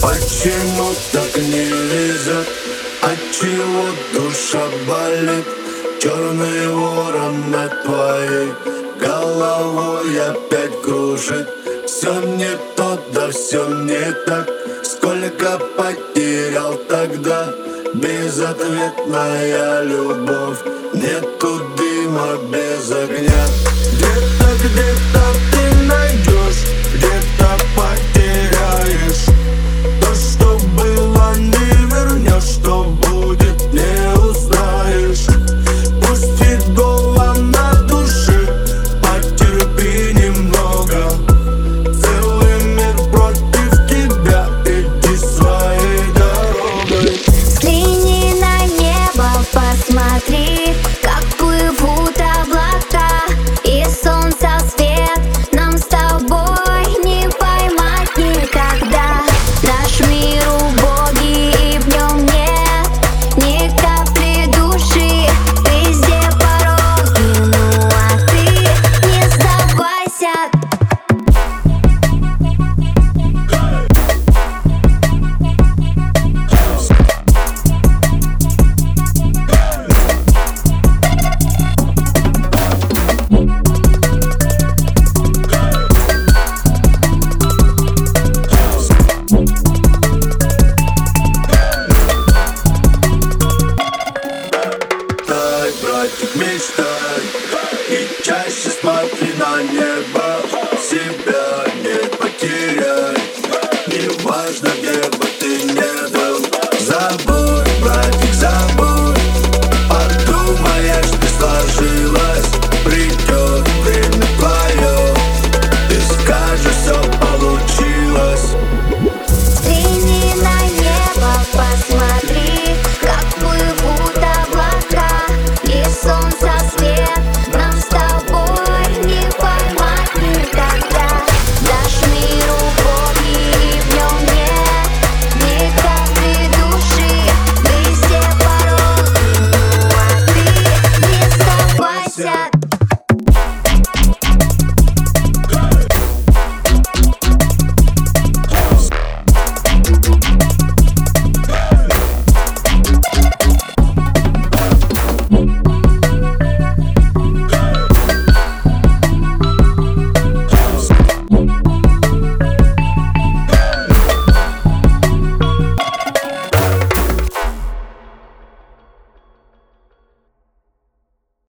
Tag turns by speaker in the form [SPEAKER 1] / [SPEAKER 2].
[SPEAKER 1] Почему так не везет? Отчего душа болит? Черный ворон над твоей головой опять кружит Все не то, да все не так Сколько потерял тогда Безответная любовь Нету дыма без огня Где-то, хватит мечтать И чаще
[SPEAKER 2] смотри на небо. Себя не потеряй Не важно, где бы ты не
[SPEAKER 1] был. Забудь про